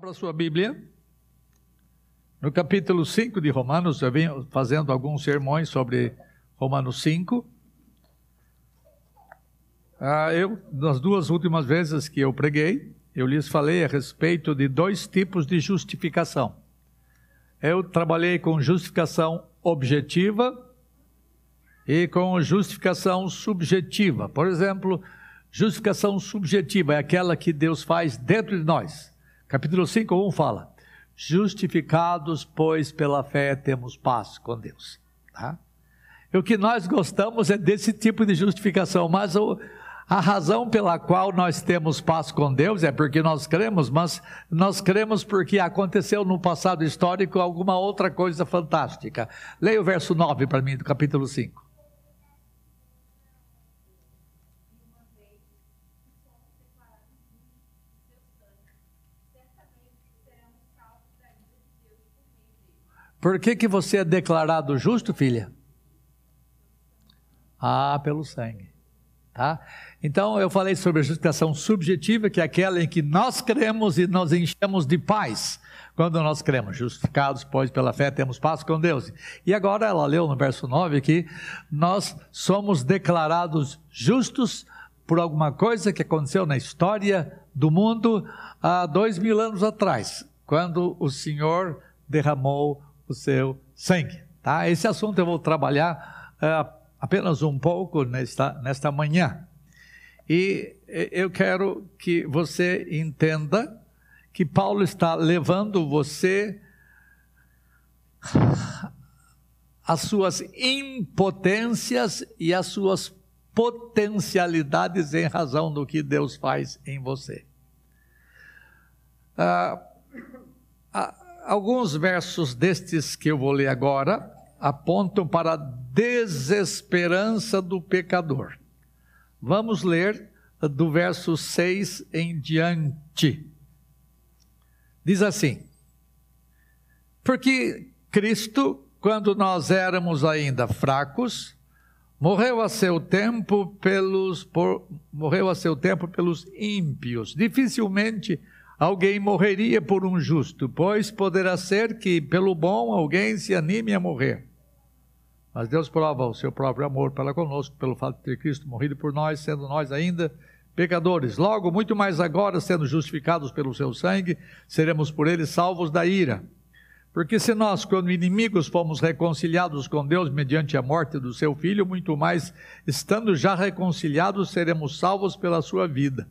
Abra sua Bíblia. No capítulo 5 de Romanos, eu venho fazendo alguns sermões sobre Romanos 5. Ah, eu, nas duas últimas vezes que eu preguei, eu lhes falei a respeito de dois tipos de justificação. Eu trabalhei com justificação objetiva e com justificação subjetiva. Por exemplo, justificação subjetiva é aquela que Deus faz dentro de nós. Capítulo 5, 1 fala: Justificados, pois, pela fé temos paz com Deus. Tá? E o que nós gostamos é desse tipo de justificação, mas o, a razão pela qual nós temos paz com Deus é porque nós cremos, mas nós cremos porque aconteceu no passado histórico alguma outra coisa fantástica. Leia o verso 9 para mim, do capítulo 5. Por que, que você é declarado justo, filha? Ah, pelo sangue. Tá? Então, eu falei sobre a justificação subjetiva, que é aquela em que nós cremos e nos enchemos de paz. Quando nós cremos, justificados, pois pela fé temos paz com Deus. E agora ela leu no verso 9 que nós somos declarados justos por alguma coisa que aconteceu na história do mundo há dois mil anos atrás, quando o Senhor derramou o seu sangue. Tá? Esse assunto eu vou trabalhar uh, apenas um pouco nesta, nesta manhã. E eu quero que você entenda que Paulo está levando você as suas impotências e as suas potencialidades em razão do que Deus faz em você. Uh, alguns versos destes que eu vou ler agora apontam para a desesperança do pecador. Vamos ler do verso 6 em diante. Diz assim: Porque Cristo, quando nós éramos ainda fracos, morreu a seu tempo pelos por, morreu a seu tempo pelos ímpios. Dificilmente alguém morreria por um justo, pois poderá ser que pelo bom alguém se anime a morrer. Mas Deus prova o seu próprio amor para conosco, pelo fato de ter Cristo morrido por nós, sendo nós ainda pecadores. Logo, muito mais agora, sendo justificados pelo seu sangue, seremos por ele salvos da ira. Porque se nós, quando inimigos, fomos reconciliados com Deus mediante a morte do seu filho, muito mais, estando já reconciliados, seremos salvos pela sua vida.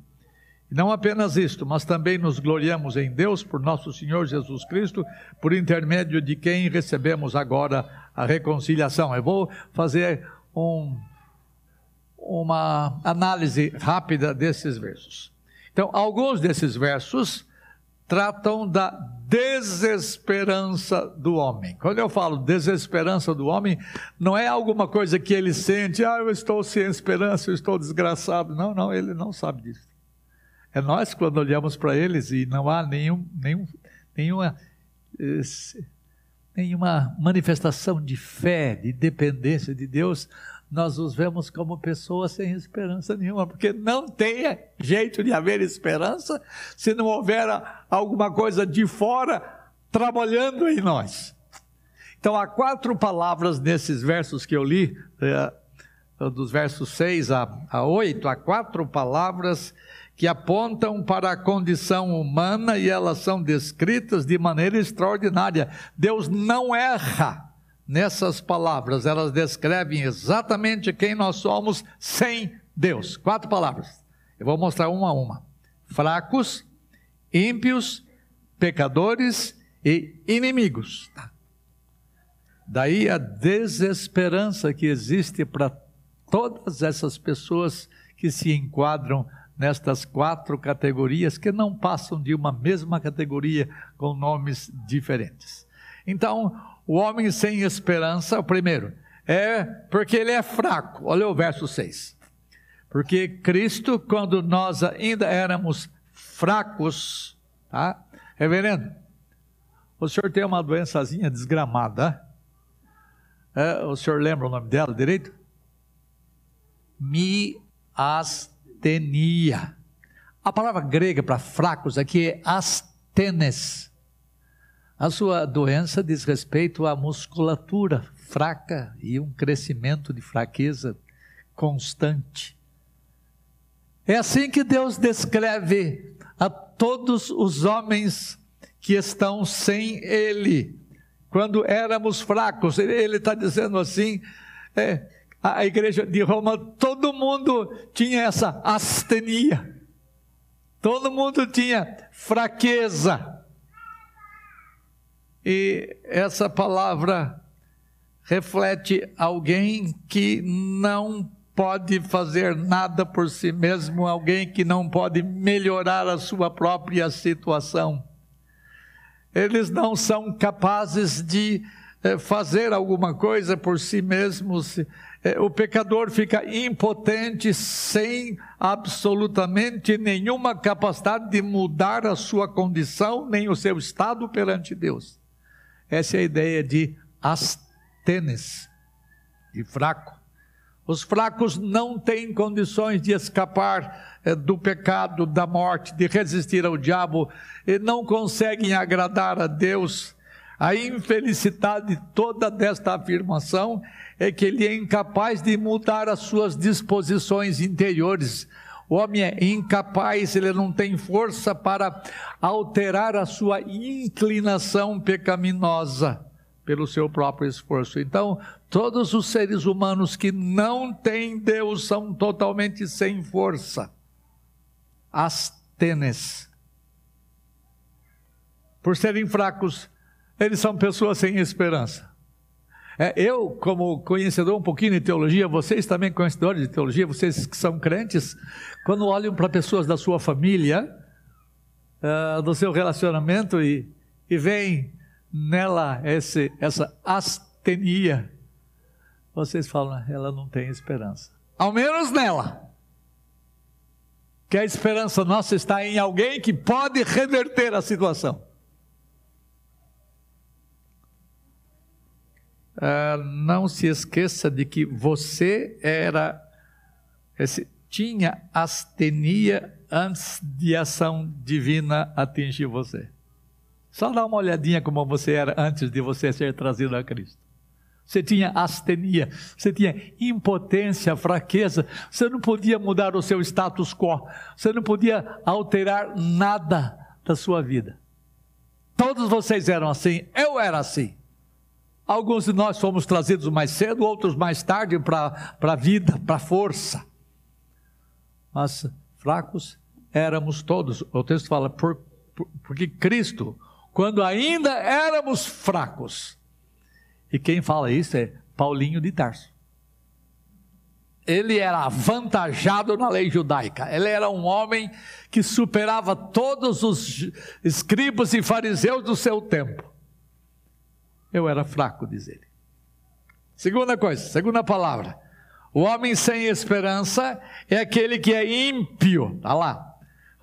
Não apenas isto, mas também nos gloriamos em Deus por nosso Senhor Jesus Cristo, por intermédio de quem recebemos agora a reconciliação. Eu vou fazer um, uma análise rápida desses versos. Então, alguns desses versos tratam da desesperança do homem. Quando eu falo desesperança do homem, não é alguma coisa que ele sente, ah, eu estou sem esperança, eu estou desgraçado. Não, não, ele não sabe disso. É nós quando olhamos para eles e não há nenhum, nenhum, nenhuma, nenhuma manifestação de fé, de dependência de Deus, nós os vemos como pessoas sem esperança nenhuma, porque não tem jeito de haver esperança se não houver alguma coisa de fora trabalhando em nós. Então, há quatro palavras nesses versos que eu li, é, dos versos 6 a, a 8, há quatro palavras que apontam para a condição humana e elas são descritas de maneira extraordinária. Deus não erra nessas palavras, elas descrevem exatamente quem nós somos sem Deus. Quatro palavras. Eu vou mostrar uma a uma: fracos, ímpios, pecadores e inimigos. Tá. Daí a desesperança que existe para todas essas pessoas que se enquadram nestas quatro categorias que não passam de uma mesma categoria com nomes diferentes. Então, o homem sem esperança, o primeiro, é porque ele é fraco. Olha o verso 6. Porque Cristo, quando nós ainda éramos fracos, tá? Reverendo, o senhor tem uma doençazinha desgramada, é, o senhor lembra o nome dela direito? Miastenia astenia. A palavra grega para fracos aqui é astenia. astênes. A sua doença diz respeito à musculatura fraca e um crescimento de fraqueza constante. É assim que Deus descreve a todos os homens que estão sem Ele. Quando éramos fracos, Ele está dizendo assim: é, a igreja de Roma, todo mundo tinha essa astenia, todo mundo tinha fraqueza. E essa palavra reflete alguém que não pode fazer nada por si mesmo, alguém que não pode melhorar a sua própria situação. Eles não são capazes de eh, fazer alguma coisa por si mesmos. Eh, o pecador fica impotente, sem absolutamente nenhuma capacidade de mudar a sua condição, nem o seu estado perante Deus. Essa é a ideia de astênes, de fraco. Os fracos não têm condições de escapar eh, do pecado, da morte, de resistir ao diabo, e não conseguem agradar a Deus. A infelicidade toda desta afirmação é que ele é incapaz de mudar as suas disposições interiores. O homem é incapaz, ele não tem força para alterar a sua inclinação pecaminosa pelo seu próprio esforço. Então, todos os seres humanos que não têm Deus são totalmente sem força. Astênes. Por serem fracos, eles são pessoas sem esperança. É, eu, como conhecedor um pouquinho de teologia, vocês também conhecedores de teologia, vocês que são crentes, quando olham para pessoas da sua família, uh, do seu relacionamento e, e veem nela esse, essa astenia, vocês falam, ela não tem esperança. Ao menos nela. Que a esperança nossa está em alguém que pode reverter a situação. Uh, não se esqueça de que você era, esse, tinha astenia antes de ação divina atingir você. Só dá uma olhadinha como você era antes de você ser trazido a Cristo. Você tinha astenia, você tinha impotência, fraqueza, você não podia mudar o seu status quo, você não podia alterar nada da sua vida. Todos vocês eram assim, eu era assim. Alguns de nós fomos trazidos mais cedo, outros mais tarde para a vida, para a força. Mas fracos éramos todos. O texto fala, por, por, porque Cristo quando ainda éramos fracos. E quem fala isso é Paulinho de Tarso. Ele era avantajado na lei judaica. Ele era um homem que superava todos os escribas e fariseus do seu tempo. Eu era fraco, diz ele. Segunda coisa, segunda palavra. O homem sem esperança é aquele que é ímpio. Está lá.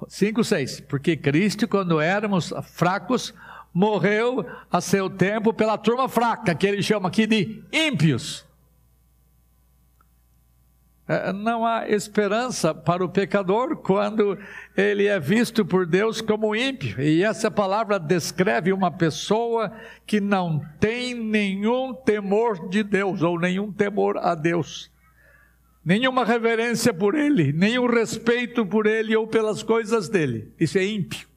5, 6. Porque Cristo, quando éramos fracos, morreu a seu tempo pela turma fraca, que ele chama aqui de ímpios. É, não há esperança para o pecador quando ele é visto por Deus como ímpio. E essa palavra descreve uma pessoa que não tem nenhum temor de Deus ou nenhum temor a Deus nenhuma reverência por ele, nenhum respeito por ele ou pelas coisas dele. Isso é ímpio.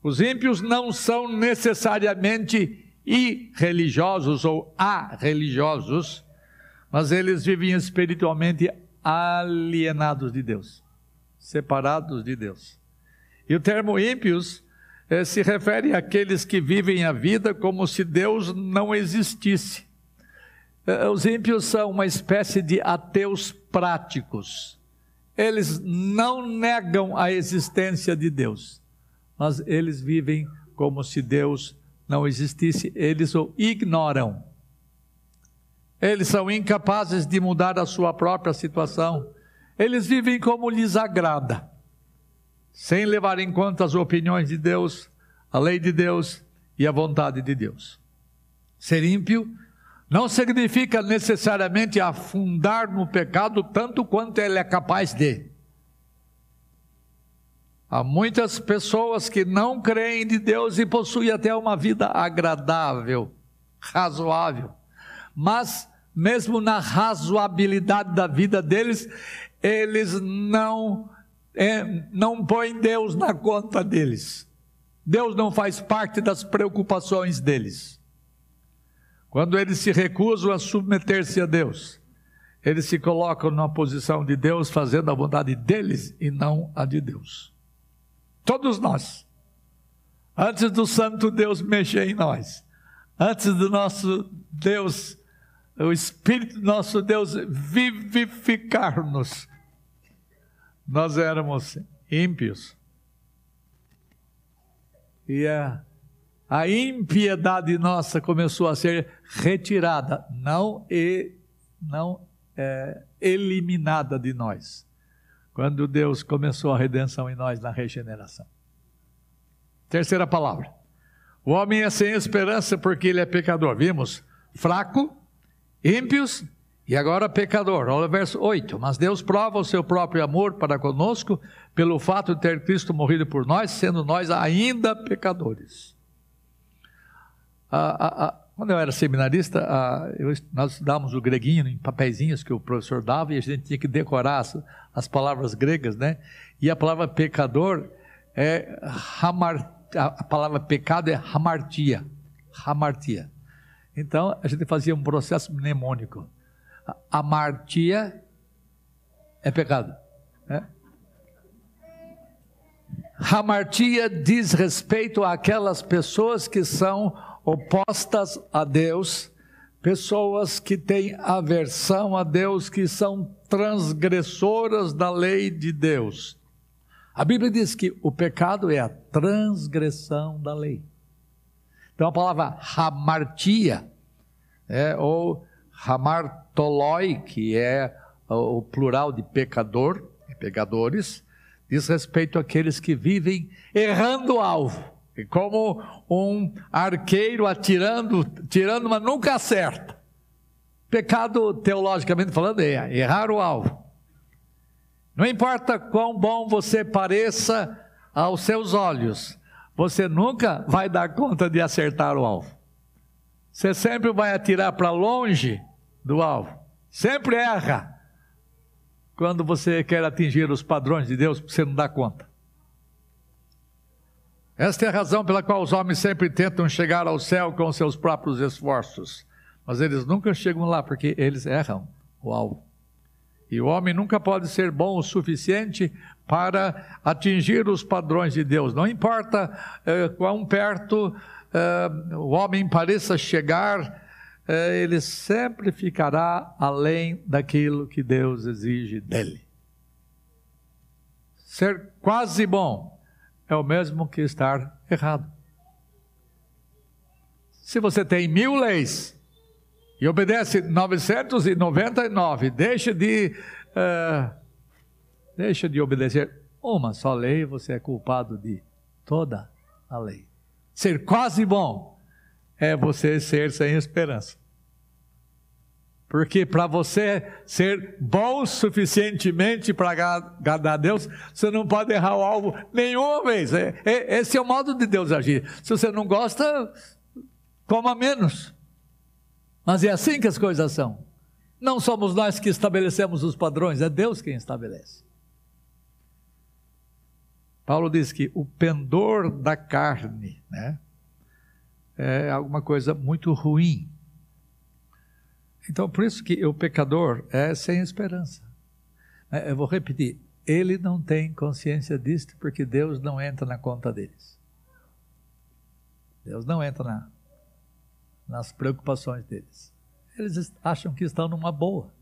Os ímpios não são necessariamente irreligiosos ou religiosos, mas eles vivem espiritualmente alienados de Deus, separados de Deus. E o termo ímpios eh, se refere àqueles que vivem a vida como se Deus não existisse eh, os ímpios são uma espécie de ateus práticos. Eles não negam a existência de Deus, mas eles vivem como se Deus não existisse, eles o ignoram. Eles são incapazes de mudar a sua própria situação. Eles vivem como lhes agrada, sem levar em conta as opiniões de Deus, a lei de Deus e a vontade de Deus. Ser ímpio não significa necessariamente afundar no pecado tanto quanto ele é capaz de. Há muitas pessoas que não creem de Deus e possuem até uma vida agradável, razoável. Mas, mesmo na razoabilidade da vida deles, eles não, é, não põem Deus na conta deles. Deus não faz parte das preocupações deles. Quando eles se recusam a submeter-se a Deus, eles se colocam na posição de Deus, fazendo a vontade deles e não a de Deus. Todos nós. Antes do Santo Deus mexer em nós, antes do nosso Deus, o Espírito nosso Deus vivificar-nos, nós éramos ímpios. E a, a impiedade nossa começou a ser retirada, não, e, não é, eliminada de nós quando Deus começou a redenção em nós na regeneração. Terceira palavra. O homem é sem esperança porque ele é pecador. Vimos? Fraco, ímpios e agora pecador. Olha o verso 8. Mas Deus prova o seu próprio amor para conosco pelo fato de ter Cristo morrido por nós, sendo nós ainda pecadores. Quando eu era seminarista, eu, nós estudávamos o greguinho em papeizinhos que o professor dava e a gente tinha que decorar as, as palavras gregas, né? E a palavra pecador é hamar, a palavra pecado é hamartia, hamartia. Então a gente fazia um processo mnemônico. Amartia é pecado. Né? Hamartia diz respeito àquelas pessoas que são opostas a Deus, pessoas que têm aversão a Deus, que são transgressoras da lei de Deus. A Bíblia diz que o pecado é a transgressão da lei. Então a palavra hamartia, é, ou hamartoloi, que é o plural de pecador, pecadores, diz respeito àqueles que vivem errando o alvo como um arqueiro atirando, tirando, mas nunca acerta. Pecado, teologicamente falando, é errar o alvo. Não importa quão bom você pareça aos seus olhos, você nunca vai dar conta de acertar o alvo. Você sempre vai atirar para longe do alvo. Sempre erra. Quando você quer atingir os padrões de Deus, você não dá conta. Esta é a razão pela qual os homens sempre tentam chegar ao céu com seus próprios esforços, mas eles nunca chegam lá porque eles erram o alvo. E o homem nunca pode ser bom o suficiente para atingir os padrões de Deus. Não importa eh, quão perto eh, o homem pareça chegar, eh, ele sempre ficará além daquilo que Deus exige dele. Ser quase bom é o mesmo que estar errado. Se você tem mil leis e obedece 999, deixa de, uh, deixa de obedecer uma só lei, você é culpado de toda a lei. Ser quase bom é você ser sem esperança. Porque para você ser bom suficientemente para agradar a Deus, você não pode errar o alvo nenhuma vez. É, é, esse é o modo de Deus agir. Se você não gosta, coma menos. Mas é assim que as coisas são. Não somos nós que estabelecemos os padrões, é Deus quem estabelece. Paulo diz que o pendor da carne né, é alguma coisa muito ruim. Então, por isso que o pecador é sem esperança. É, eu vou repetir: ele não tem consciência disto porque Deus não entra na conta deles. Deus não entra na, nas preocupações deles. Eles acham que estão numa boa,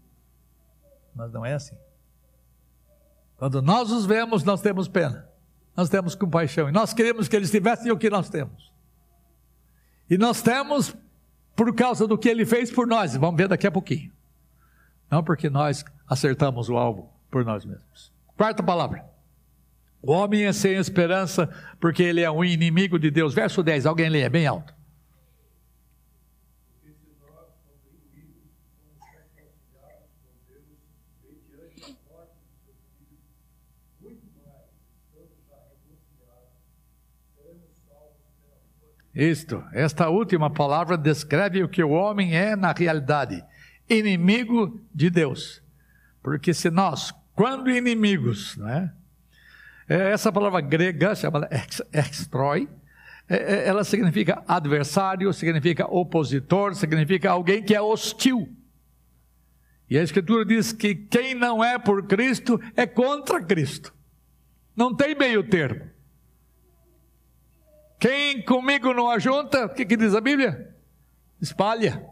mas não é assim. Quando nós os vemos, nós temos pena, nós temos compaixão, e nós queremos que eles tivessem o que nós temos. E nós temos por causa do que ele fez por nós. Vamos ver daqui a pouquinho. Não porque nós acertamos o alvo por nós mesmos. Quarta palavra. O homem é sem esperança porque ele é um inimigo de Deus. Verso 10, alguém lê, é bem alto. Isto, esta última palavra descreve o que o homem é na realidade: inimigo de Deus. Porque se nós, quando inimigos, né? Essa palavra grega chamada extroi, é, é, ela significa adversário, significa opositor, significa alguém que é hostil. E a Escritura diz que quem não é por Cristo é contra Cristo. Não tem meio termo. Quem comigo não ajunta, o que, que diz a Bíblia? Espalha.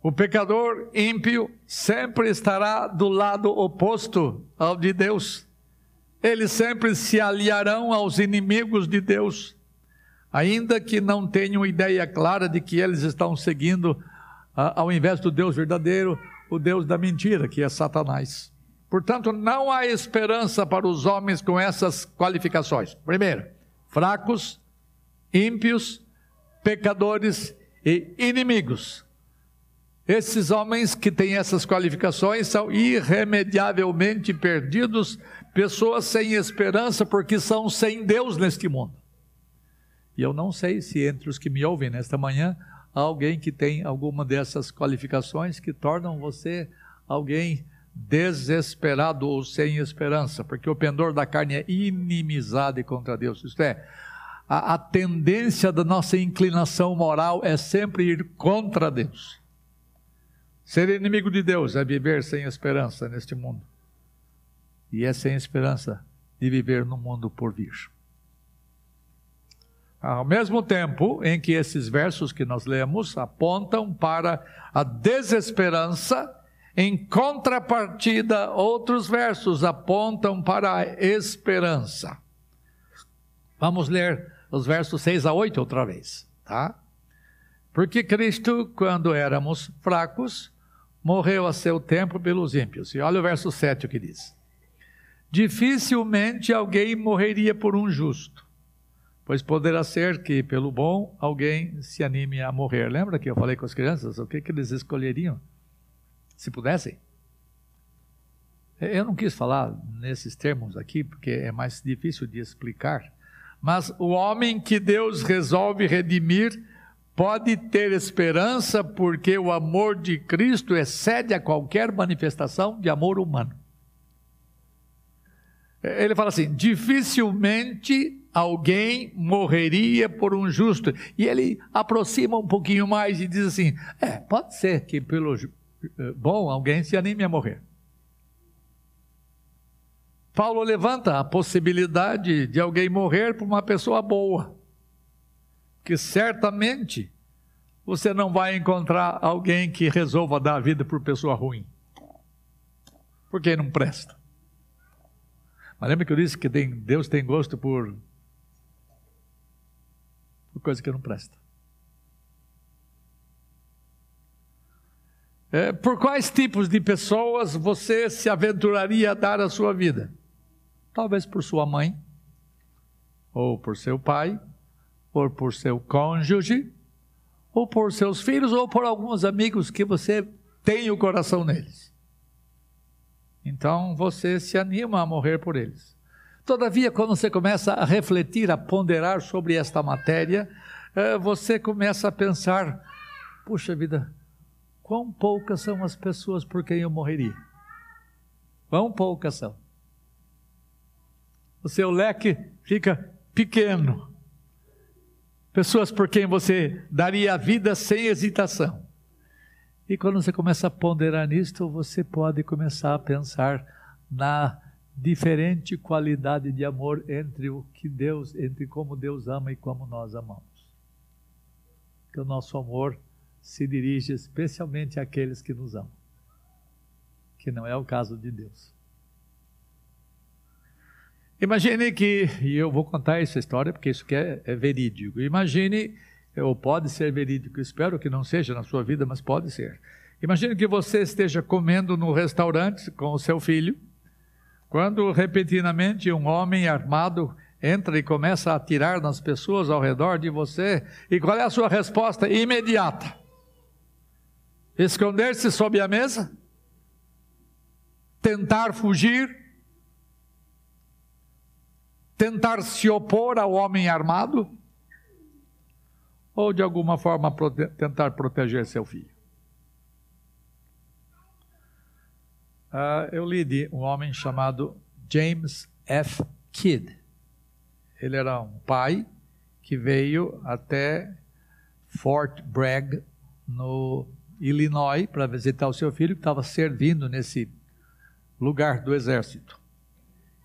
O pecador ímpio sempre estará do lado oposto ao de Deus. Eles sempre se aliarão aos inimigos de Deus, ainda que não tenham ideia clara de que eles estão seguindo, ao invés do Deus verdadeiro, o Deus da mentira, que é Satanás. Portanto, não há esperança para os homens com essas qualificações. Primeiro, fracos, ímpios, pecadores e inimigos. Esses homens que têm essas qualificações são irremediavelmente perdidos, pessoas sem esperança, porque são sem Deus neste mundo. E eu não sei se entre os que me ouvem nesta manhã há alguém que tem alguma dessas qualificações que tornam você alguém desesperado ou sem esperança, porque o pendor da carne é inimizade contra Deus. Isto é, a, a tendência da nossa inclinação moral é sempre ir contra Deus. Ser inimigo de Deus é viver sem esperança neste mundo. E é sem esperança de viver no mundo por vir. Ao mesmo tempo em que esses versos que nós lemos apontam para a desesperança em contrapartida, outros versos apontam para a esperança. Vamos ler os versos 6 a 8 outra vez, tá? Porque Cristo, quando éramos fracos, morreu a seu tempo pelos ímpios. E olha o verso 7 o que diz: Dificilmente alguém morreria por um justo, pois poderá ser que, pelo bom, alguém se anime a morrer. Lembra que eu falei com as crianças o que, que eles escolheriam? Se pudessem. Eu não quis falar nesses termos aqui, porque é mais difícil de explicar, mas o homem que Deus resolve redimir pode ter esperança, porque o amor de Cristo excede a qualquer manifestação de amor humano. Ele fala assim: dificilmente alguém morreria por um justo. E ele aproxima um pouquinho mais e diz assim: é, pode ser que pelo bom, alguém se anime a morrer. Paulo levanta a possibilidade de alguém morrer por uma pessoa boa, que certamente você não vai encontrar alguém que resolva dar a vida por pessoa ruim, porque não presta. Mas lembra que eu disse que Deus tem gosto por, por coisa que não presta. É, por quais tipos de pessoas você se aventuraria a dar a sua vida? Talvez por sua mãe, ou por seu pai, ou por seu cônjuge, ou por seus filhos, ou por alguns amigos que você tem o coração neles. Então você se anima a morrer por eles. Todavia, quando você começa a refletir, a ponderar sobre esta matéria, é, você começa a pensar: puxa vida, Quão poucas são as pessoas por quem eu morreria? Quão poucas são? O seu leque fica pequeno. Pessoas por quem você daria a vida sem hesitação. E quando você começa a ponderar nisto, você pode começar a pensar na diferente qualidade de amor entre o que Deus, entre como Deus ama e como nós amamos. Que o nosso amor se dirige especialmente àqueles que nos amam, que não é o caso de Deus. Imagine que, e eu vou contar essa história porque isso é, é verídico. Imagine, ou pode ser verídico, espero que não seja na sua vida, mas pode ser. Imagine que você esteja comendo no restaurante com o seu filho, quando repentinamente um homem armado entra e começa a atirar nas pessoas ao redor de você, e qual é a sua resposta imediata? Esconder-se sob a mesa? Tentar fugir? Tentar se opor ao homem armado? ou de alguma forma prote tentar proteger seu filho. Uh, eu li de um homem chamado James F. Kidd. Ele era um pai que veio até Fort Bragg, no Illinois, para visitar o seu filho que estava servindo nesse lugar do exército.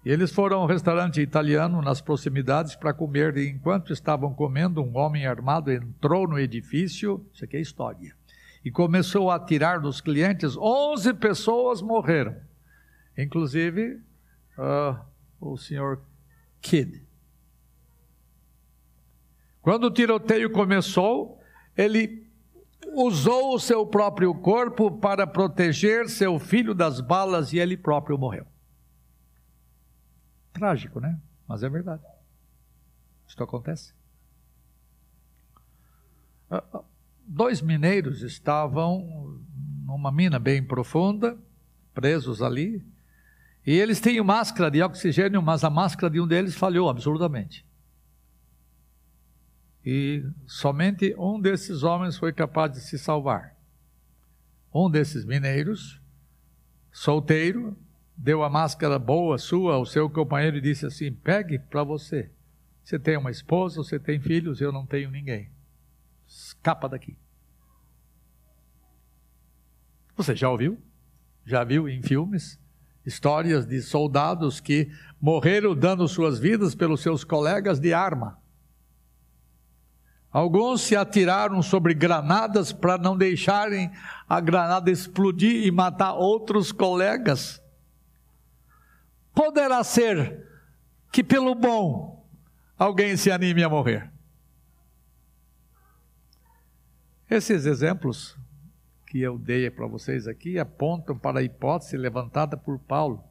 E eles foram a um restaurante italiano nas proximidades para comer, e enquanto estavam comendo, um homem armado entrou no edifício, isso aqui é história, e começou a atirar nos clientes. Onze pessoas morreram, inclusive uh, o senhor Kidd. Quando o tiroteio começou, ele usou o seu próprio corpo para proteger seu filho das balas e ele próprio morreu. Trágico, né? Mas é verdade. Isto acontece. Ah, ah, dois mineiros estavam numa mina bem profunda, presos ali, e eles têm máscara de oxigênio, mas a máscara de um deles falhou absurdamente. E somente um desses homens foi capaz de se salvar. Um desses mineiros, solteiro, deu a máscara boa sua ao seu companheiro e disse assim: pegue para você. Você tem uma esposa, você tem filhos, eu não tenho ninguém. Escapa daqui. Você já ouviu? Já viu em filmes histórias de soldados que morreram dando suas vidas pelos seus colegas de arma? Alguns se atiraram sobre granadas para não deixarem a granada explodir e matar outros colegas. Poderá ser que pelo bom alguém se anime a morrer. Esses exemplos que eu dei para vocês aqui apontam para a hipótese levantada por Paulo,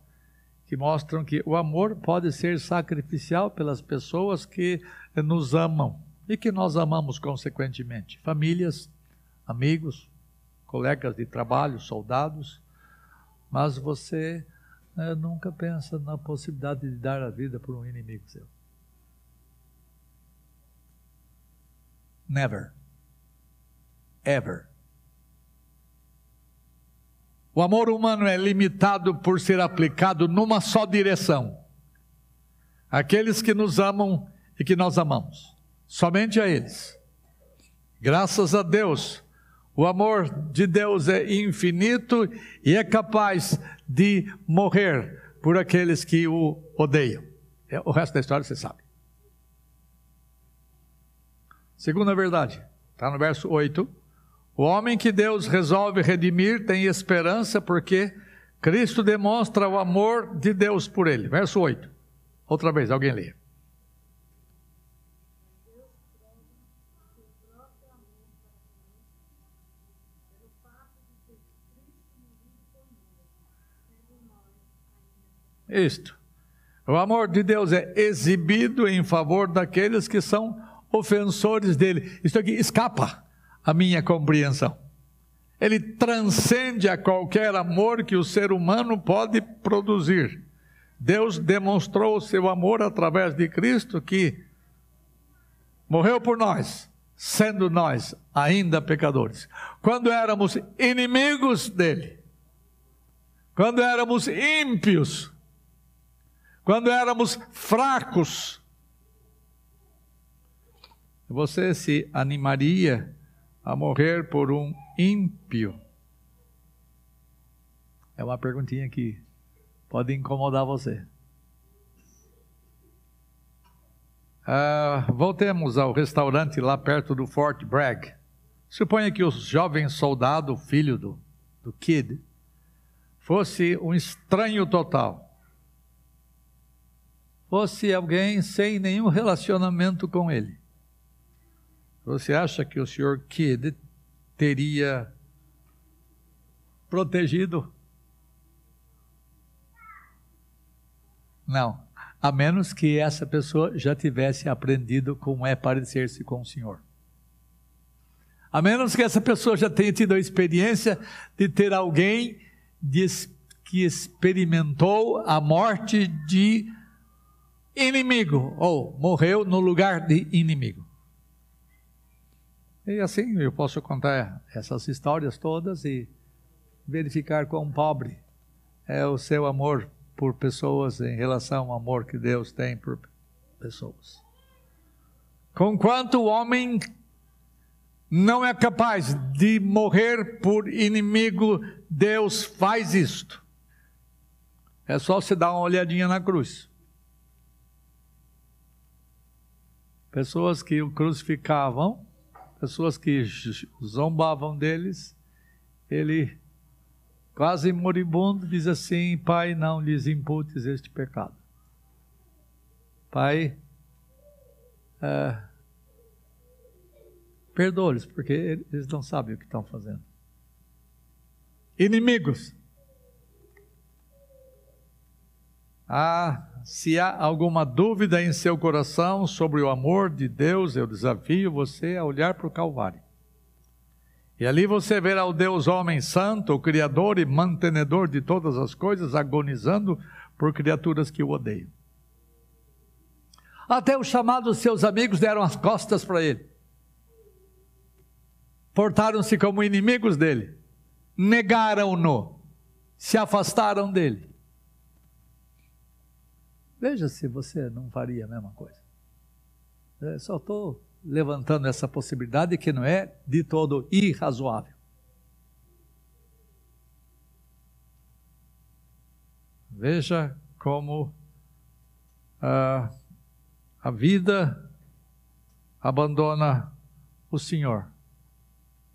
que mostram que o amor pode ser sacrificial pelas pessoas que nos amam e que nós amamos consequentemente. Famílias, amigos, colegas de trabalho, soldados, mas você né, nunca pensa na possibilidade de dar a vida por um inimigo seu. Never. Ever. O amor humano é limitado por ser aplicado numa só direção. Aqueles que nos amam e que nós amamos somente a eles. Graças a Deus, o amor de Deus é infinito e é capaz de morrer por aqueles que o odeiam. É, o resto da história você sabe. Segunda verdade, está no verso 8. O homem que Deus resolve redimir tem esperança porque Cristo demonstra o amor de Deus por ele. Verso 8. Outra vez, alguém lê. Isto. O amor de Deus é exibido em favor daqueles que são ofensores dele. Isto aqui escapa à minha compreensão. Ele transcende a qualquer amor que o ser humano pode produzir. Deus demonstrou o seu amor através de Cristo que morreu por nós, sendo nós ainda pecadores. Quando éramos inimigos dele, quando éramos ímpios, quando éramos fracos, você se animaria a morrer por um ímpio? É uma perguntinha que pode incomodar você. Uh, voltemos ao restaurante lá perto do Fort Bragg. Suponha que o jovem soldado, filho do, do Kid, fosse um estranho total fosse alguém sem nenhum relacionamento com ele. Você acha que o senhor Kidd teria protegido? Não, a menos que essa pessoa já tivesse aprendido como é parecer-se com o Senhor. A menos que essa pessoa já tenha tido a experiência de ter alguém que experimentou a morte de inimigo, ou morreu no lugar de inimigo. E assim eu posso contar essas histórias todas e verificar quão pobre é o seu amor por pessoas em relação ao amor que Deus tem por pessoas. Conquanto o homem não é capaz de morrer por inimigo, Deus faz isto. É só se dar uma olhadinha na cruz. Pessoas que o crucificavam, pessoas que zombavam deles, ele, quase moribundo, diz assim: Pai, não lhes imputes este pecado. Pai, é, perdoa-lhes, porque eles não sabem o que estão fazendo. Inimigos. Ah, se há alguma dúvida em seu coração sobre o amor de Deus, eu desafio você a olhar para o Calvário. E ali você verá o Deus homem santo, o Criador e mantenedor de todas as coisas, agonizando por criaturas que o odeiam. Até os chamados seus amigos deram as costas para ele. Portaram-se como inimigos dele. Negaram-no. Se afastaram dele. Veja se você não faria a mesma coisa. Eu só estou levantando essa possibilidade que não é de todo irrazoável. Veja como ah, a vida abandona o Senhor.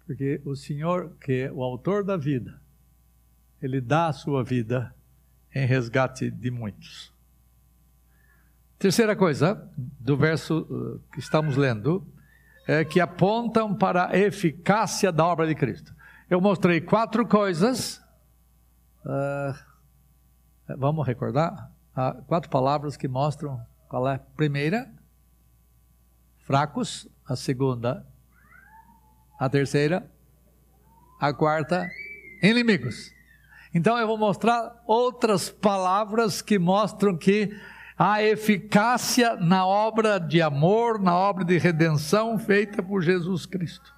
Porque o Senhor, que é o autor da vida, ele dá a sua vida em resgate de muitos. Terceira coisa, do verso uh, que estamos lendo, é que apontam para a eficácia da obra de Cristo. Eu mostrei quatro coisas, uh, vamos recordar? Uh, quatro palavras que mostram qual é a primeira? Fracos. A segunda? A terceira? A quarta? Inimigos. Então eu vou mostrar outras palavras que mostram que a eficácia na obra de amor, na obra de redenção feita por Jesus Cristo.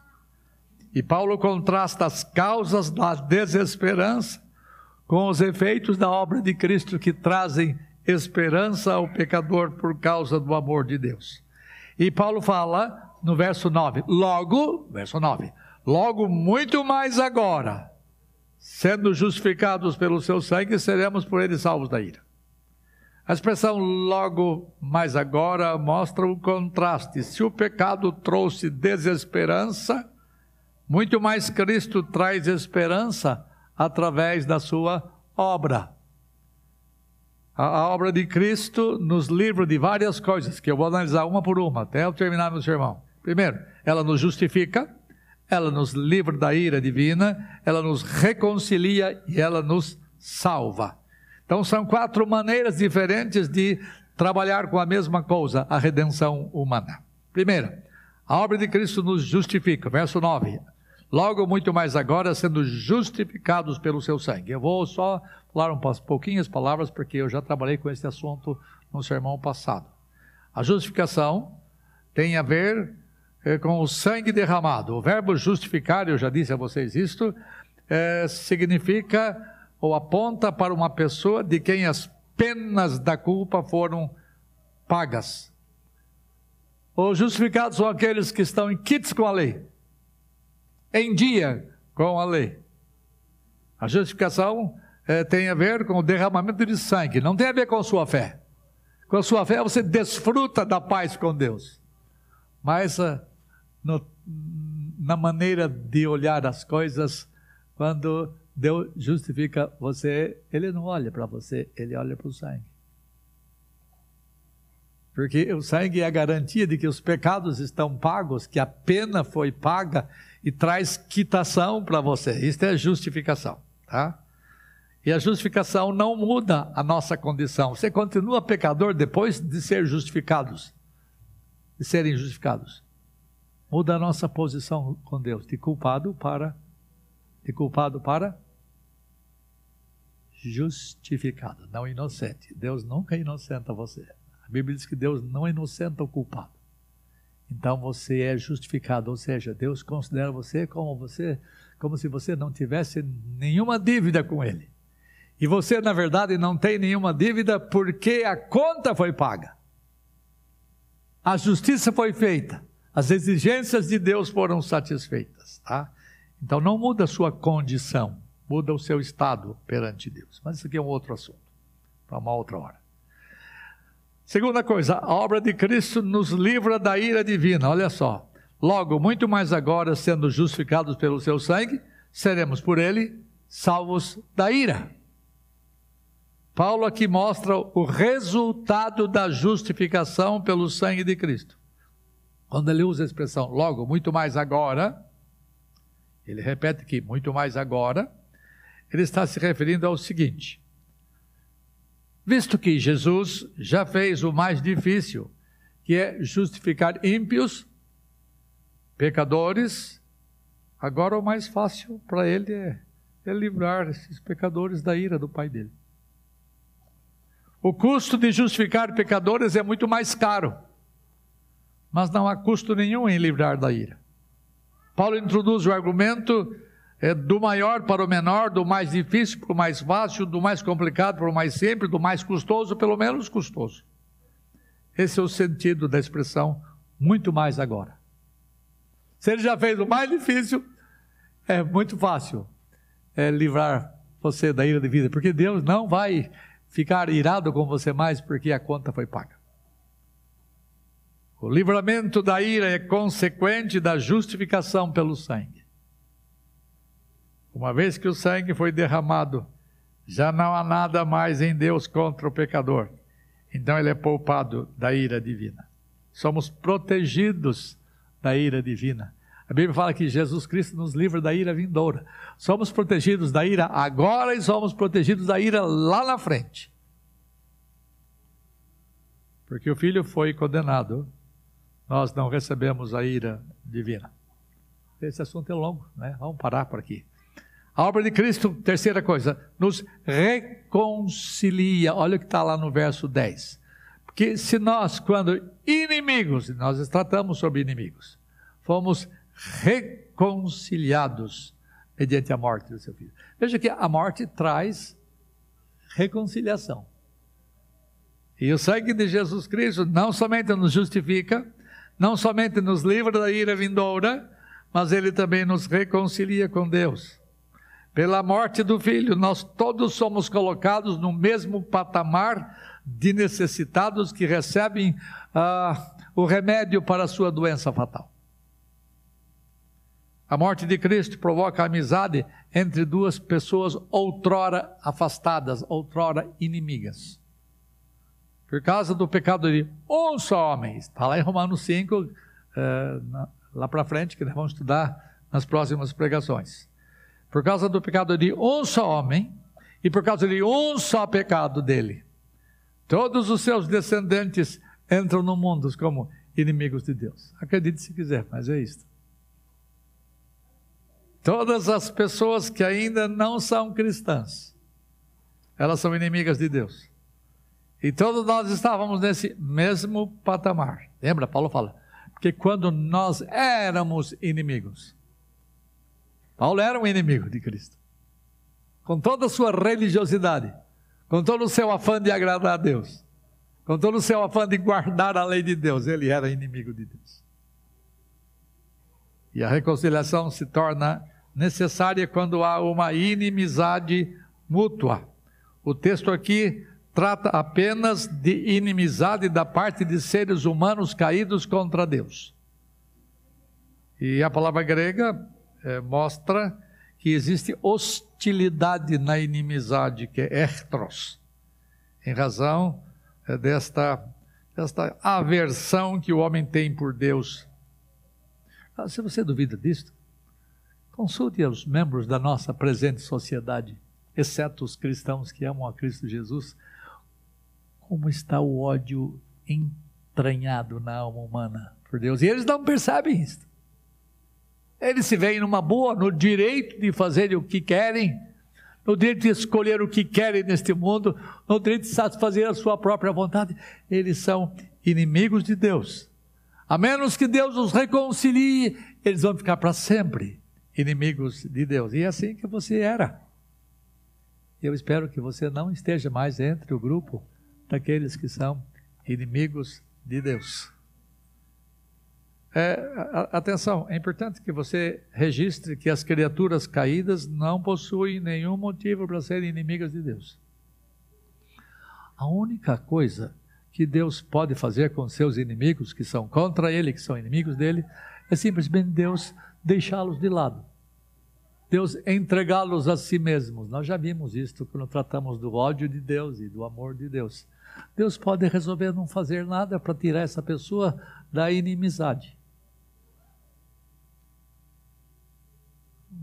E Paulo contrasta as causas da desesperança com os efeitos da obra de Cristo que trazem esperança ao pecador por causa do amor de Deus. E Paulo fala no verso 9: Logo, verso 9, logo muito mais agora, sendo justificados pelo seu sangue, seremos por ele salvos da ira. A expressão logo mais agora mostra o contraste. Se o pecado trouxe desesperança, muito mais Cristo traz esperança através da sua obra. A, a obra de Cristo nos livra de várias coisas, que eu vou analisar uma por uma, até eu terminar meu sermão. Primeiro, ela nos justifica, ela nos livra da ira divina, ela nos reconcilia e ela nos salva. Então, são quatro maneiras diferentes de trabalhar com a mesma coisa, a redenção humana. Primeiro, a obra de Cristo nos justifica, verso 9. Logo, muito mais agora, sendo justificados pelo seu sangue. Eu vou só falar um pouquinhas palavras, porque eu já trabalhei com esse assunto no sermão passado. A justificação tem a ver eh, com o sangue derramado. O verbo justificar, eu já disse a vocês isto, eh, significa ou aponta para uma pessoa de quem as penas da culpa foram pagas. Os justificados são aqueles que estão em kits com a lei, em dia com a lei. A justificação é, tem a ver com o derramamento de sangue, não tem a ver com a sua fé. Com a sua fé você desfruta da paz com Deus. Mas uh, no, na maneira de olhar as coisas, quando Deus justifica você, Ele não olha para você, Ele olha para o sangue. Porque o sangue é a garantia de que os pecados estão pagos, que a pena foi paga e traz quitação para você. Isso é justificação, tá? E a justificação não muda a nossa condição. Você continua pecador depois de ser justificados, de serem justificados. Muda a nossa posição com Deus, de culpado para de culpado para justificado, não inocente. Deus nunca inocenta você. A Bíblia diz que Deus não inocenta o culpado. então você é justificado, ou seja, Deus considera você como você, como se você não tivesse nenhuma dívida com ele. E você, na verdade, não tem nenhuma dívida porque a conta foi paga. A justiça foi feita. As exigências de Deus foram satisfeitas, tá? Então não muda a sua condição, muda o seu estado perante Deus. Mas isso aqui é um outro assunto, para uma outra hora. Segunda coisa, a obra de Cristo nos livra da ira divina. Olha só. Logo, muito mais agora, sendo justificados pelo seu sangue, seremos por ele salvos da ira. Paulo aqui mostra o resultado da justificação pelo sangue de Cristo. Quando ele usa a expressão logo, muito mais agora, ele repete que muito mais agora, ele está se referindo ao seguinte: visto que Jesus já fez o mais difícil, que é justificar ímpios, pecadores, agora o mais fácil para ele é, é livrar esses pecadores da ira do Pai dele. O custo de justificar pecadores é muito mais caro, mas não há custo nenhum em livrar da ira. Paulo introduz o argumento é, do maior para o menor, do mais difícil para o mais fácil, do mais complicado para o mais simples, do mais custoso pelo menos custoso. Esse é o sentido da expressão muito mais agora. Se ele já fez o mais difícil, é muito fácil é, livrar você da ira de vida, porque Deus não vai ficar irado com você mais porque a conta foi paga. O livramento da ira é consequente da justificação pelo sangue. Uma vez que o sangue foi derramado, já não há nada mais em Deus contra o pecador. Então ele é poupado da ira divina. Somos protegidos da ira divina. A Bíblia fala que Jesus Cristo nos livra da ira vindoura. Somos protegidos da ira agora e somos protegidos da ira lá na frente. Porque o filho foi condenado, nós não recebemos a ira divina. Esse assunto é longo, né? Vamos parar por aqui. A obra de Cristo, terceira coisa, nos reconcilia. Olha o que está lá no verso 10. Porque se nós, quando inimigos, nós tratamos sobre inimigos, fomos reconciliados mediante a morte do seu filho. Veja que a morte traz reconciliação. E o sangue de Jesus Cristo não somente nos justifica, não somente nos livra da ira vindoura, mas ele também nos reconcilia com Deus. Pela morte do filho, nós todos somos colocados no mesmo patamar de necessitados que recebem ah, o remédio para a sua doença fatal. A morte de Cristo provoca amizade entre duas pessoas outrora afastadas, outrora inimigas. Por causa do pecado de um só homem. Está lá em Romanos 5, eh, lá para frente, que nós vamos estudar nas próximas pregações. Por causa do pecado de um só homem, e por causa de um só pecado dele, todos os seus descendentes entram no mundo como inimigos de Deus. Acredite se quiser, mas é isso. Todas as pessoas que ainda não são cristãs, elas são inimigas de Deus. E todos nós estávamos nesse mesmo patamar. Lembra? Paulo fala. Porque quando nós éramos inimigos, Paulo era um inimigo de Cristo. Com toda a sua religiosidade, com todo o seu afã de agradar a Deus, com todo o seu afã de guardar a lei de Deus, ele era inimigo de Deus. E a reconciliação se torna necessária quando há uma inimizade mútua. O texto aqui trata apenas de inimizade da parte de seres humanos caídos contra Deus. E a palavra grega é, mostra que existe hostilidade na inimizade, que é ertros, em razão é, desta, desta aversão que o homem tem por Deus ah, se você duvida disso, consulte os membros da nossa presente sociedade, exceto os cristãos que amam a Cristo Jesus, como está o ódio entranhado na alma humana por Deus. E eles não percebem isso. Eles se veem numa boa, no direito de fazer o que querem, no direito de escolher o que querem neste mundo, no direito de satisfazer a sua própria vontade. Eles são inimigos de Deus A menos que Deus os reconcilie, eles vão ficar para sempre inimigos de Deus. E é assim que você era. Eu espero que você não esteja mais entre o grupo daqueles que são inimigos de Deus. É, atenção, é importante que você registre que as criaturas caídas não possuem nenhum motivo para serem inimigas de Deus. A única coisa que Deus pode fazer com seus inimigos, que são contra Ele, que são inimigos dele, é simplesmente Deus deixá-los de lado. Deus entregá-los a si mesmos. Nós já vimos isso quando tratamos do ódio de Deus e do amor de Deus. Deus pode resolver não fazer nada para tirar essa pessoa da inimizade.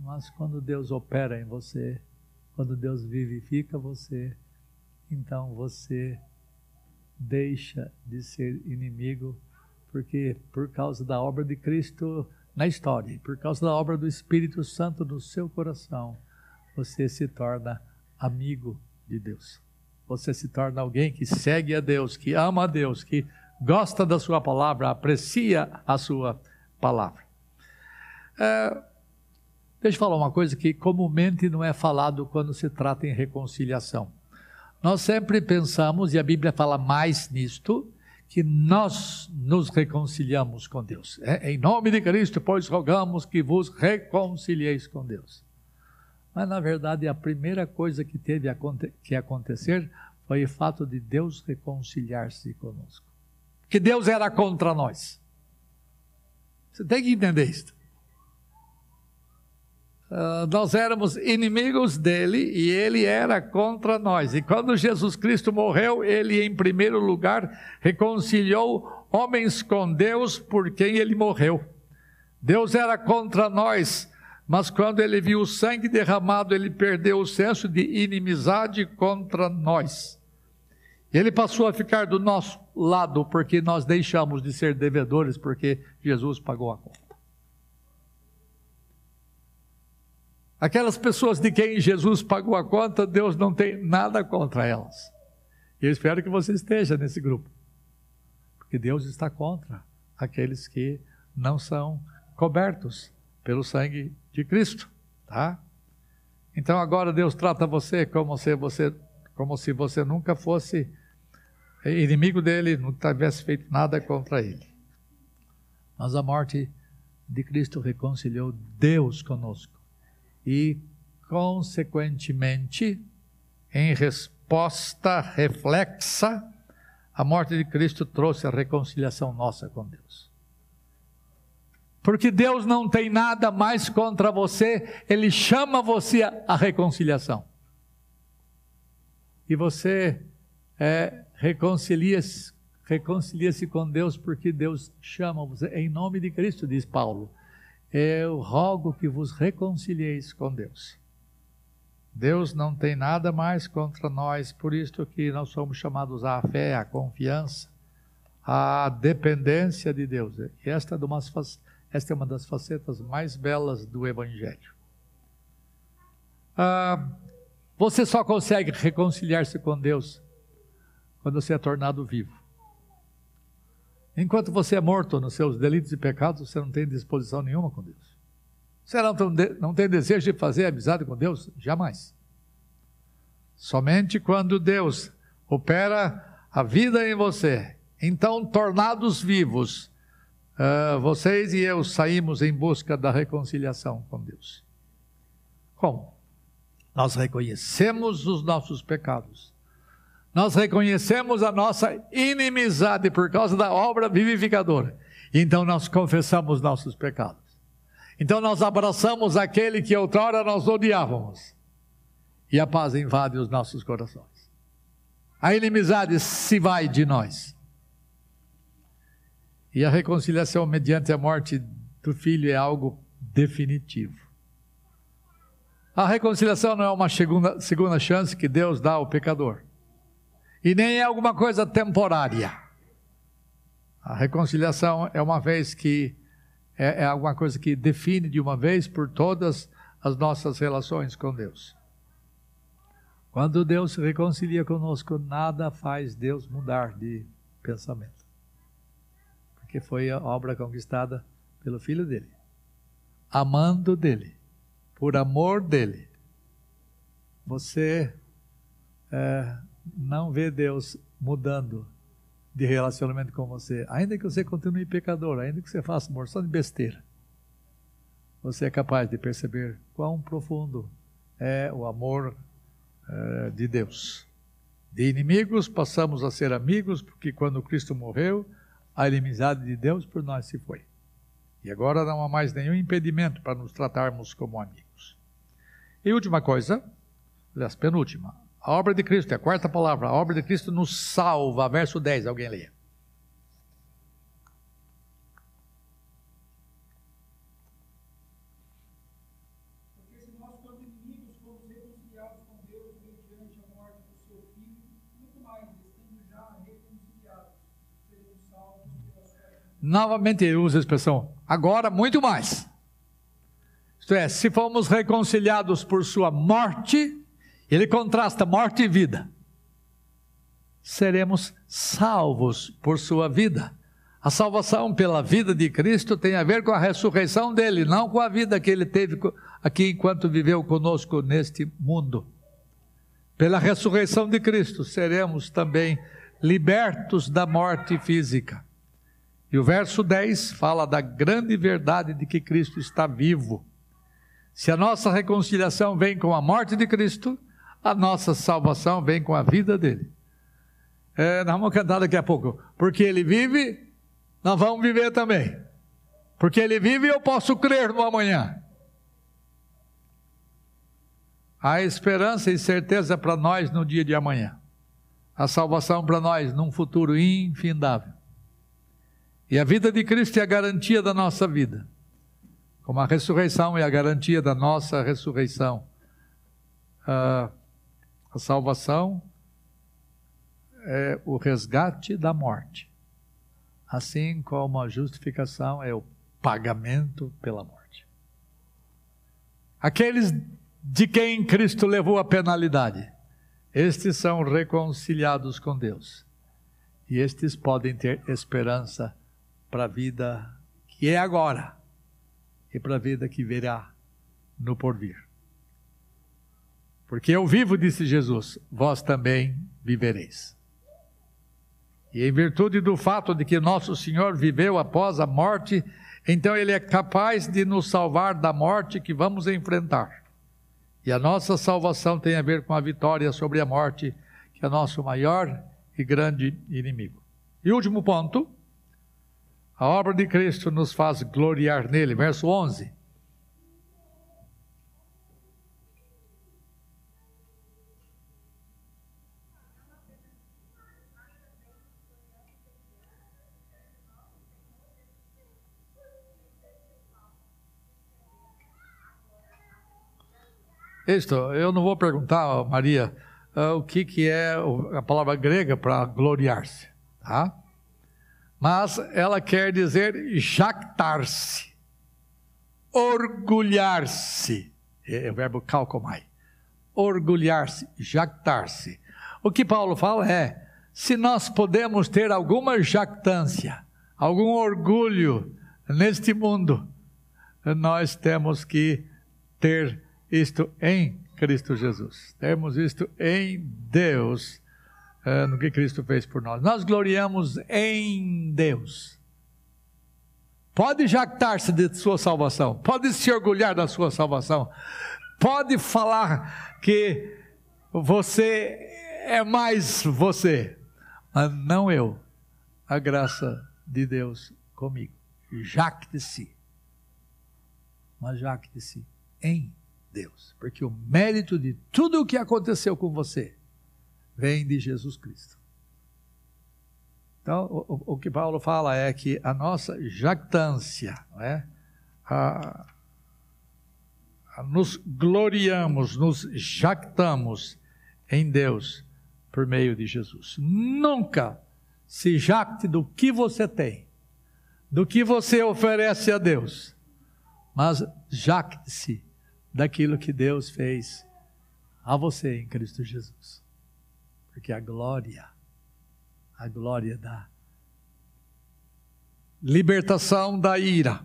Mas quando Deus opera em você, quando Deus vivifica você, então você deixa de ser inimigo, porque por causa da obra de Cristo na história, por causa da obra do Espírito Santo no seu coração, você se torna amigo de Deus. Você se torna alguém que segue a Deus, que ama a Deus, que gosta da sua palavra, aprecia a sua palavra. É, deixa eu falar uma coisa que comumente não é falado quando se trata em reconciliação. Nós sempre pensamos, e a Bíblia fala mais nisto, que nós nos reconciliamos com Deus. É, em nome de Cristo, pois rogamos que vos reconcilieis com Deus. Mas, na verdade, a primeira coisa que teve que acontecer foi o fato de Deus reconciliar-se conosco. Que Deus era contra nós. Você tem que entender isso. Uh, nós éramos inimigos dele e ele era contra nós. E quando Jesus Cristo morreu, ele, em primeiro lugar, reconciliou homens com Deus por quem ele morreu. Deus era contra nós, mas quando ele viu o sangue derramado, ele perdeu o senso de inimizade contra nós. Ele passou a ficar do nosso lado porque nós deixamos de ser devedores, porque Jesus pagou a conta. Aquelas pessoas de quem Jesus pagou a conta, Deus não tem nada contra elas. Eu espero que você esteja nesse grupo. Porque Deus está contra aqueles que não são cobertos pelo sangue de Cristo, tá? Então agora Deus trata você como se você como se você nunca fosse inimigo dele, não tivesse feito nada contra ele. Mas a morte de Cristo reconciliou Deus conosco e, consequentemente, em resposta reflexa, a morte de Cristo trouxe a reconciliação nossa com Deus. Porque Deus não tem nada mais contra você, Ele chama você à reconciliação. E você é, reconcilia-se reconcilia com Deus porque Deus chama você. Em nome de Cristo, diz Paulo eu rogo que vos reconcilieis com Deus. Deus não tem nada mais contra nós, por isso que nós somos chamados à fé, à confiança, à dependência de Deus. E esta é, uma, esta é uma das facetas mais belas do Evangelho. Ah, você só consegue reconciliar-se com Deus quando você é tornado vivo. Enquanto você é morto nos seus delitos e pecados, você não tem disposição nenhuma com Deus. Você não, não tem desejo de fazer amizade com Deus? Jamais. Somente quando Deus opera a vida em você, então, tornados vivos, uh, vocês e eu saímos em busca da reconciliação com Deus. Como? Nós reconhecemos os nossos pecados nós reconhecemos a nossa inimizade por causa da obra vivificadora. Então nós confessamos nossos pecados. Então nós abraçamos aquele que outrora nós odiávamos. E a paz invade os nossos corações. A inimizade se vai de nós. E a reconciliação mediante a morte do filho é algo definitivo. A reconciliação não é uma segunda, segunda chance que Deus dá ao pecador e nem é alguma coisa temporária. A reconciliação é uma vez que é, é alguma coisa que define de uma vez por todas as nossas relações com Deus. Quando Deus se reconcilia conosco, nada faz Deus mudar de pensamento. Porque que foi a obra conquistada pelo Filho dele. Amando dele, por amor dele. Você é, não vê Deus mudando de relacionamento com você, ainda que você continue pecador, ainda que você faça morção de besteira. Você é capaz de perceber quão profundo é o amor é, de Deus. De inimigos passamos a ser amigos, porque quando Cristo morreu, a inimizade de Deus por nós se foi. E agora não há mais nenhum impedimento para nos tratarmos como amigos. E última coisa, aliás, penúltima, a obra de Cristo, é a quarta palavra, a obra de Cristo nos salva, verso 10, alguém leia. Novamente ele usa a expressão agora muito mais. Isto é, se fomos reconciliados por sua morte, ele contrasta morte e vida. Seremos salvos por sua vida. A salvação pela vida de Cristo tem a ver com a ressurreição dele, não com a vida que ele teve aqui enquanto viveu conosco neste mundo. Pela ressurreição de Cristo seremos também libertos da morte física. E o verso 10 fala da grande verdade de que Cristo está vivo. Se a nossa reconciliação vem com a morte de Cristo, a nossa salvação vem com a vida dele. É, nós vamos cantar daqui a pouco. Porque ele vive, nós vamos viver também. Porque ele vive, eu posso crer no amanhã. Há esperança e certeza para nós no dia de amanhã. A salvação para nós num futuro infindável. E a vida de Cristo é a garantia da nossa vida. Como a ressurreição é a garantia da nossa ressurreição. Uh, a salvação é o resgate da morte, assim como a justificação é o pagamento pela morte. Aqueles de quem Cristo levou a penalidade, estes são reconciliados com Deus. E estes podem ter esperança para a vida que é agora e para a vida que virá no porvir. Porque eu vivo, disse Jesus, vós também vivereis. E em virtude do fato de que nosso Senhor viveu após a morte, então Ele é capaz de nos salvar da morte que vamos enfrentar. E a nossa salvação tem a ver com a vitória sobre a morte, que é nosso maior e grande inimigo. E último ponto, a obra de Cristo nos faz gloriar nele. Verso 11. Isto, eu não vou perguntar, Maria, uh, o que, que é a palavra grega para gloriar-se, tá? mas ela quer dizer jactar-se, orgulhar-se. É, é o verbo calcomai. Orgulhar-se, jactar-se. O que Paulo fala é: se nós podemos ter alguma jactância, algum orgulho neste mundo, nós temos que ter isto em Cristo Jesus. Temos isto em Deus uh, no que Cristo fez por nós. Nós gloriamos em Deus. Pode jactar-se de sua salvação, pode se orgulhar da sua salvação, pode falar que você é mais você, mas não eu. A graça de Deus comigo. Jacte-se. Mas jacte-se em Deus, porque o mérito de tudo o que aconteceu com você vem de Jesus Cristo. Então, o, o que Paulo fala é que a nossa jactância, é? a, a, nos gloriamos, nos jactamos em Deus por meio de Jesus. Nunca se jacte do que você tem, do que você oferece a Deus, mas jacte-se daquilo que Deus fez a você em Cristo Jesus. Porque a glória, a glória da libertação da ira,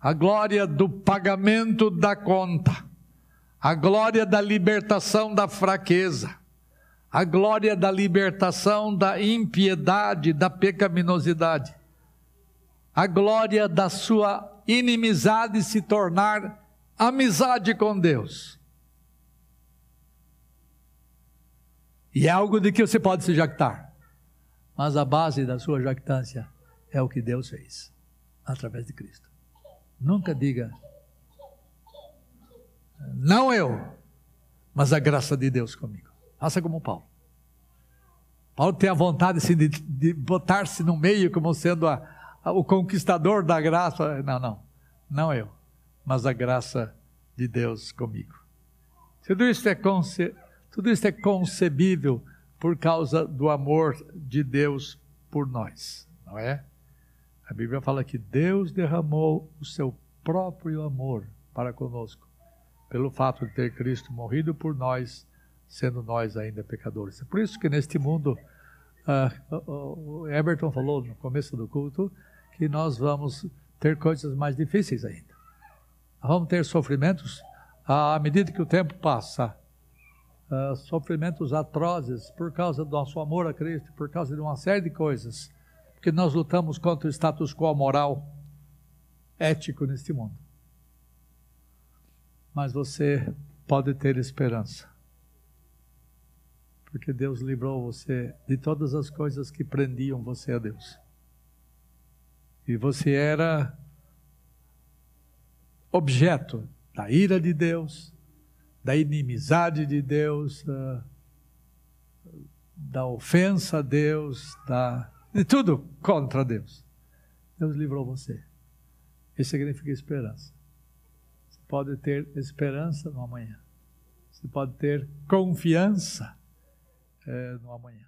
a glória do pagamento da conta, a glória da libertação da fraqueza, a glória da libertação da impiedade, da pecaminosidade, a glória da sua inimizade se tornar amizade com Deus. E é algo de que você pode se jactar. Mas a base da sua jactância é o que Deus fez através de Cristo. Nunca diga, não eu, mas a graça de Deus comigo. Faça como Paulo. Paulo tem a vontade assim, de, de botar-se no meio como sendo a, a, o conquistador da graça. Não, não, não eu, mas a graça de Deus comigo. Tudo isso é, conce, tudo isso é concebível por causa do amor de Deus por nós, não é? A Bíblia fala que Deus derramou o seu próprio amor para conosco, pelo fato de ter Cristo morrido por nós, sendo nós ainda pecadores. É por isso que neste mundo, uh, Everton falou no começo do culto, que nós vamos ter coisas mais difíceis ainda. Vamos ter sofrimentos à medida que o tempo passa. Uh, sofrimentos atrozes por causa do nosso amor a Cristo, por causa de uma série de coisas que nós lutamos contra o status quo moral, ético neste mundo. Mas você pode ter esperança. Porque Deus livrou você de todas as coisas que prendiam você a Deus. E você era objeto da ira de Deus, da inimizade de Deus, da, da ofensa a Deus, da de tudo contra Deus. Deus livrou você. Isso significa esperança. Você pode ter esperança no amanhã. Você pode ter confiança é, no amanhã.